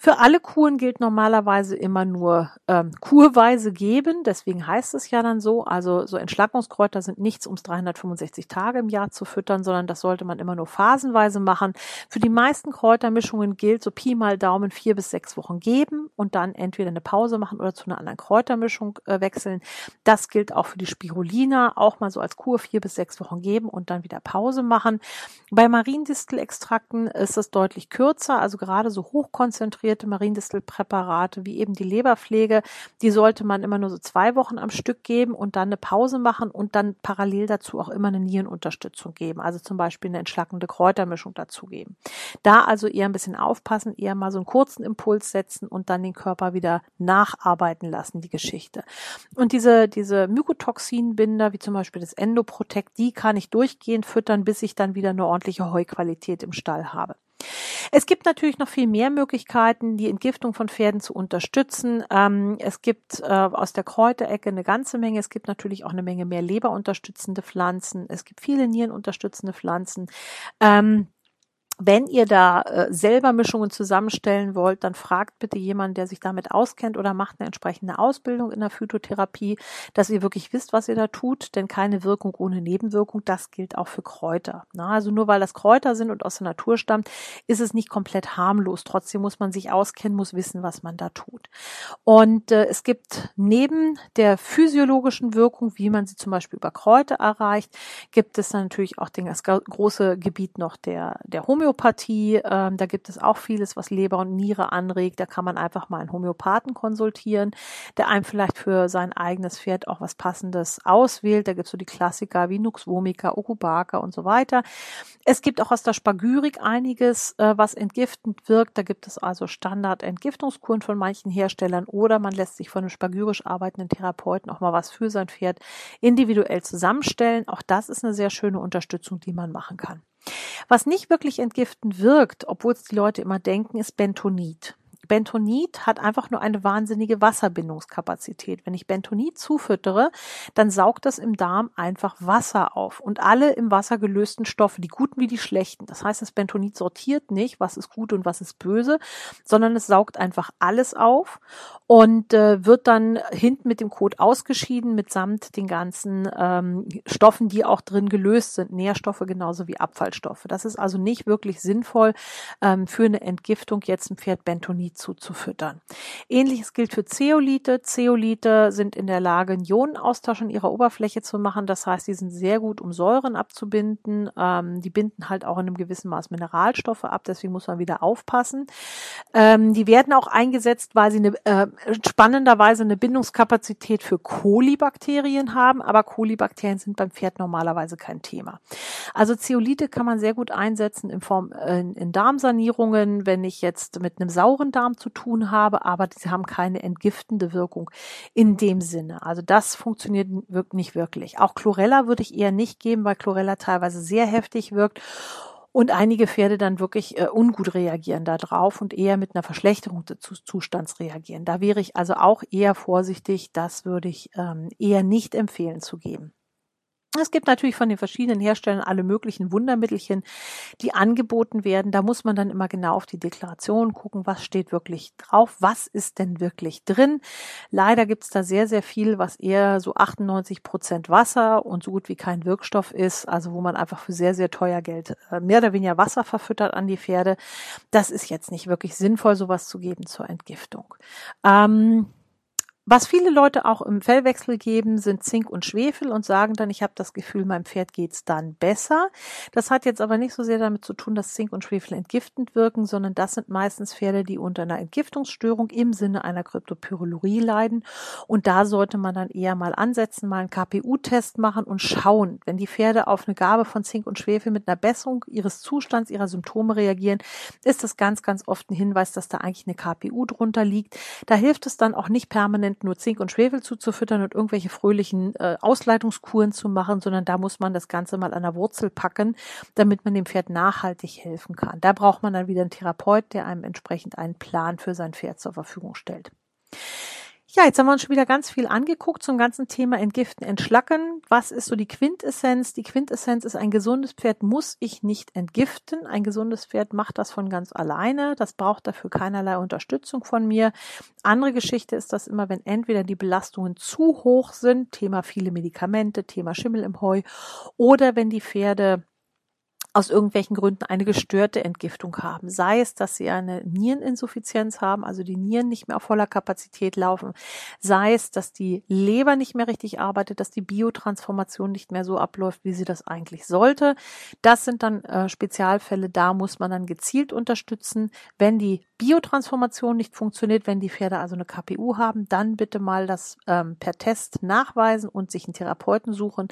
Für alle Kuren gilt normalerweise immer nur ähm, kurweise geben, deswegen heißt es ja dann so. Also so Entschlackungskräuter sind nichts ums 365 Tage im Jahr zu füttern, sondern das sollte man immer nur phasenweise machen. Für die meisten Kräutermischungen gilt so Pi mal Daumen vier bis sechs Wochen geben und dann entweder eine Pause machen oder zu einer anderen Kräutermischung äh, wechseln. Das gilt auch für die Spirulina, auch mal so als Kur vier bis sechs Wochen geben und dann wieder Pause machen. Bei Mariendistelextrakten ist es deutlich kürzer, also gerade so hochkonzentriert konzentrierte Mariendistelpräparate wie eben die Leberpflege, die sollte man immer nur so zwei Wochen am Stück geben und dann eine Pause machen und dann parallel dazu auch immer eine Nierenunterstützung geben, also zum Beispiel eine entschlackende Kräutermischung dazugeben. Da also eher ein bisschen aufpassen, eher mal so einen kurzen Impuls setzen und dann den Körper wieder nacharbeiten lassen, die Geschichte. Und diese, diese Mykotoxinbinder, wie zum Beispiel das Endoprotect, die kann ich durchgehend füttern, bis ich dann wieder eine ordentliche Heuqualität im Stall habe. Es gibt natürlich noch viel mehr Möglichkeiten, die Entgiftung von Pferden zu unterstützen. Ähm, es gibt äh, aus der Kräuterecke eine ganze Menge. Es gibt natürlich auch eine Menge mehr leberunterstützende Pflanzen. Es gibt viele Nierenunterstützende Pflanzen. Ähm, wenn ihr da äh, selber Mischungen zusammenstellen wollt, dann fragt bitte jemanden, der sich damit auskennt oder macht eine entsprechende Ausbildung in der Phytotherapie, dass ihr wirklich wisst, was ihr da tut, denn keine Wirkung ohne Nebenwirkung, das gilt auch für Kräuter. Na, also nur weil das Kräuter sind und aus der Natur stammt, ist es nicht komplett harmlos. Trotzdem muss man sich auskennen, muss wissen, was man da tut. Und äh, es gibt neben der physiologischen Wirkung, wie man sie zum Beispiel über Kräuter erreicht, gibt es natürlich auch den, das große Gebiet noch der, der Homöopathie Homöopathie, ähm, da gibt es auch vieles, was Leber und Niere anregt. Da kann man einfach mal einen Homöopathen konsultieren, der einem vielleicht für sein eigenes Pferd auch was Passendes auswählt. Da gibt es so die Klassiker wie Nux vomica, Okubaka und so weiter. Es gibt auch aus der Spagyrik einiges, äh, was entgiftend wirkt. Da gibt es also Standard-Entgiftungskuren von manchen Herstellern oder man lässt sich von einem spagyrisch arbeitenden Therapeuten auch mal was für sein Pferd individuell zusammenstellen. Auch das ist eine sehr schöne Unterstützung, die man machen kann. Was nicht wirklich entgiftend wirkt, obwohl es die Leute immer denken, ist Bentonit. Bentonit hat einfach nur eine wahnsinnige Wasserbindungskapazität. Wenn ich Bentonit zufüttere, dann saugt das im Darm einfach Wasser auf und alle im Wasser gelösten Stoffe, die guten wie die schlechten. Das heißt, das Bentonit sortiert nicht, was ist gut und was ist böse, sondern es saugt einfach alles auf und äh, wird dann hinten mit dem Kot ausgeschieden mitsamt den ganzen ähm, Stoffen, die auch drin gelöst sind, Nährstoffe genauso wie Abfallstoffe. Das ist also nicht wirklich sinnvoll ähm, für eine Entgiftung jetzt ein Pferd Bentonit zuzufüttern. Ähnliches gilt für Zeolite. Zeolite sind in der Lage, einen Ionenaustausch in ihrer Oberfläche zu machen. Das heißt, die sind sehr gut, um Säuren abzubinden. Ähm, die binden halt auch in einem gewissen Maß Mineralstoffe ab. Deswegen muss man wieder aufpassen. Ähm, die werden auch eingesetzt, weil sie eine, äh, spannenderweise eine Bindungskapazität für Kolibakterien haben. Aber Kolibakterien sind beim Pferd normalerweise kein Thema. Also Zeolite kann man sehr gut einsetzen in Form äh, in Darmsanierungen, wenn ich jetzt mit einem sauren Darm Darm zu tun habe, aber sie haben keine entgiftende Wirkung in dem Sinne. Also das funktioniert nicht wirklich. Auch Chlorella würde ich eher nicht geben, weil Chlorella teilweise sehr heftig wirkt und einige Pferde dann wirklich äh, ungut reagieren darauf und eher mit einer Verschlechterung des Zustands reagieren. Da wäre ich also auch eher vorsichtig. Das würde ich ähm, eher nicht empfehlen zu geben. Es gibt natürlich von den verschiedenen Herstellern alle möglichen Wundermittelchen, die angeboten werden. Da muss man dann immer genau auf die Deklaration gucken, was steht wirklich drauf, was ist denn wirklich drin. Leider gibt es da sehr, sehr viel, was eher so 98 Prozent Wasser und so gut wie kein Wirkstoff ist, also wo man einfach für sehr, sehr teuer Geld äh, mehr oder weniger Wasser verfüttert an die Pferde. Das ist jetzt nicht wirklich sinnvoll, sowas zu geben zur Entgiftung. Ähm, was viele Leute auch im Fellwechsel geben, sind Zink und Schwefel und sagen dann, ich habe das Gefühl, meinem Pferd geht's dann besser. Das hat jetzt aber nicht so sehr damit zu tun, dass Zink und Schwefel entgiftend wirken, sondern das sind meistens Pferde, die unter einer Entgiftungsstörung im Sinne einer Kryptopyrurie leiden. Und da sollte man dann eher mal ansetzen, mal einen KPU-Test machen und schauen, wenn die Pferde auf eine Gabe von Zink und Schwefel mit einer Besserung ihres Zustands, ihrer Symptome reagieren, ist das ganz, ganz oft ein Hinweis, dass da eigentlich eine KPU drunter liegt. Da hilft es dann auch nicht permanent nur Zink und Schwefel zuzufüttern und irgendwelche fröhlichen äh, Ausleitungskuren zu machen, sondern da muss man das Ganze mal an der Wurzel packen, damit man dem Pferd nachhaltig helfen kann. Da braucht man dann wieder einen Therapeut, der einem entsprechend einen Plan für sein Pferd zur Verfügung stellt. Ja, jetzt haben wir uns schon wieder ganz viel angeguckt zum ganzen Thema Entgiften, Entschlacken. Was ist so die Quintessenz? Die Quintessenz ist, ein gesundes Pferd muss ich nicht entgiften. Ein gesundes Pferd macht das von ganz alleine. Das braucht dafür keinerlei Unterstützung von mir. Andere Geschichte ist das immer, wenn entweder die Belastungen zu hoch sind, Thema viele Medikamente, Thema Schimmel im Heu, oder wenn die Pferde aus irgendwelchen Gründen eine gestörte Entgiftung haben. Sei es, dass sie eine Niereninsuffizienz haben, also die Nieren nicht mehr auf voller Kapazität laufen. Sei es, dass die Leber nicht mehr richtig arbeitet, dass die Biotransformation nicht mehr so abläuft, wie sie das eigentlich sollte. Das sind dann äh, Spezialfälle, da muss man dann gezielt unterstützen. Wenn die Biotransformation nicht funktioniert, wenn die Pferde also eine KPU haben, dann bitte mal das ähm, per Test nachweisen und sich einen Therapeuten suchen.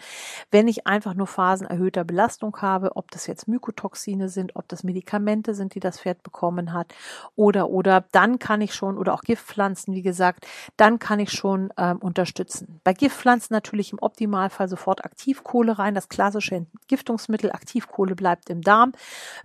Wenn ich einfach nur Phasen erhöhter Belastung habe, ob das jetzt Mykotoxine sind, ob das Medikamente sind, die das Pferd bekommen hat oder oder dann kann ich schon oder auch Giftpflanzen, wie gesagt, dann kann ich schon ähm, unterstützen. Bei Giftpflanzen natürlich im Optimalfall sofort Aktivkohle rein, das klassische Entgiftungsmittel. Aktivkohle bleibt im Darm,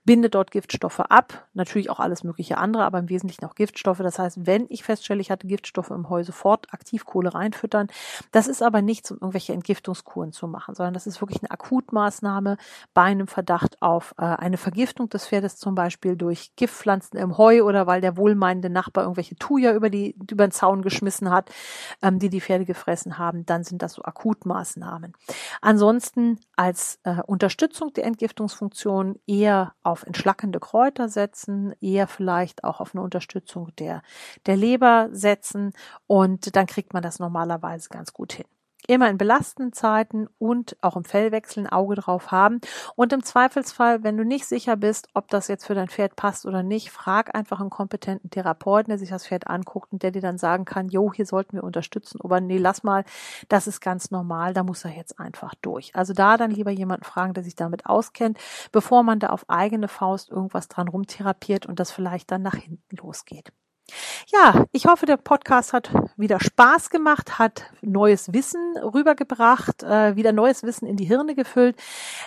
bindet dort Giftstoffe ab, natürlich auch alles mögliche andere, aber im Wesentlichen auch Giftstoffe. Das heißt, wenn ich feststelle, ich hatte Giftstoffe im Heu, sofort Aktivkohle reinfüttern. Das ist aber nichts, um irgendwelche Entgiftungskuren zu machen, sondern das ist wirklich eine Akutmaßnahme bei einem Verdacht auf äh, eine Vergiftung des Pferdes zum Beispiel durch Giftpflanzen im Heu oder weil der wohlmeinende Nachbar irgendwelche Thuja über die über den Zaun geschmissen hat, ähm, die die Pferde gefressen haben, dann sind das so Akutmaßnahmen. Ansonsten als äh, Unterstützung der Entgiftungsfunktion eher auf entschlackende Kräuter setzen, eher vielleicht auch auf eine Unterstützung der, der Leber setzen. Und dann kriegt man das normalerweise ganz gut hin immer in belastenden Zeiten und auch im Fellwechsel ein Auge drauf haben. Und im Zweifelsfall, wenn du nicht sicher bist, ob das jetzt für dein Pferd passt oder nicht, frag einfach einen kompetenten Therapeuten, der sich das Pferd anguckt und der dir dann sagen kann, jo, hier sollten wir unterstützen, aber nee, lass mal, das ist ganz normal, da muss er jetzt einfach durch. Also da dann lieber jemanden fragen, der sich damit auskennt, bevor man da auf eigene Faust irgendwas dran rumtherapiert und das vielleicht dann nach hinten losgeht. Ja, ich hoffe, der Podcast hat wieder Spaß gemacht, hat neues Wissen rübergebracht, äh, wieder neues Wissen in die Hirne gefüllt.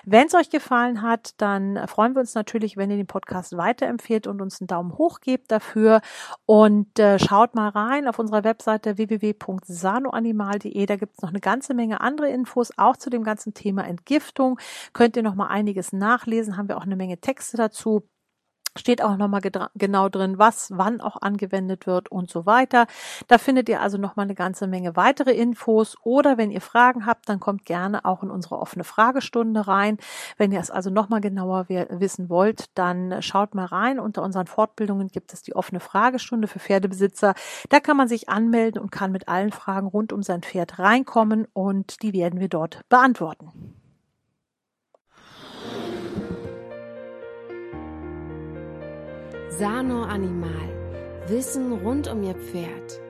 Wenn es euch gefallen hat, dann freuen wir uns natürlich, wenn ihr den Podcast weiterempfehlt und uns einen Daumen hoch gebt dafür. Und äh, schaut mal rein auf unserer Webseite www.sanoanimal.de. Da gibt es noch eine ganze Menge andere Infos, auch zu dem ganzen Thema Entgiftung. Könnt ihr noch mal einiges nachlesen, haben wir auch eine Menge Texte dazu steht auch nochmal genau drin, was wann auch angewendet wird und so weiter. Da findet ihr also nochmal eine ganze Menge weitere Infos oder wenn ihr Fragen habt, dann kommt gerne auch in unsere offene Fragestunde rein. Wenn ihr es also nochmal genauer wissen wollt, dann schaut mal rein. Unter unseren Fortbildungen gibt es die offene Fragestunde für Pferdebesitzer. Da kann man sich anmelden und kann mit allen Fragen rund um sein Pferd reinkommen und die werden wir dort beantworten. Sano Animal. Wissen rund um Ihr Pferd.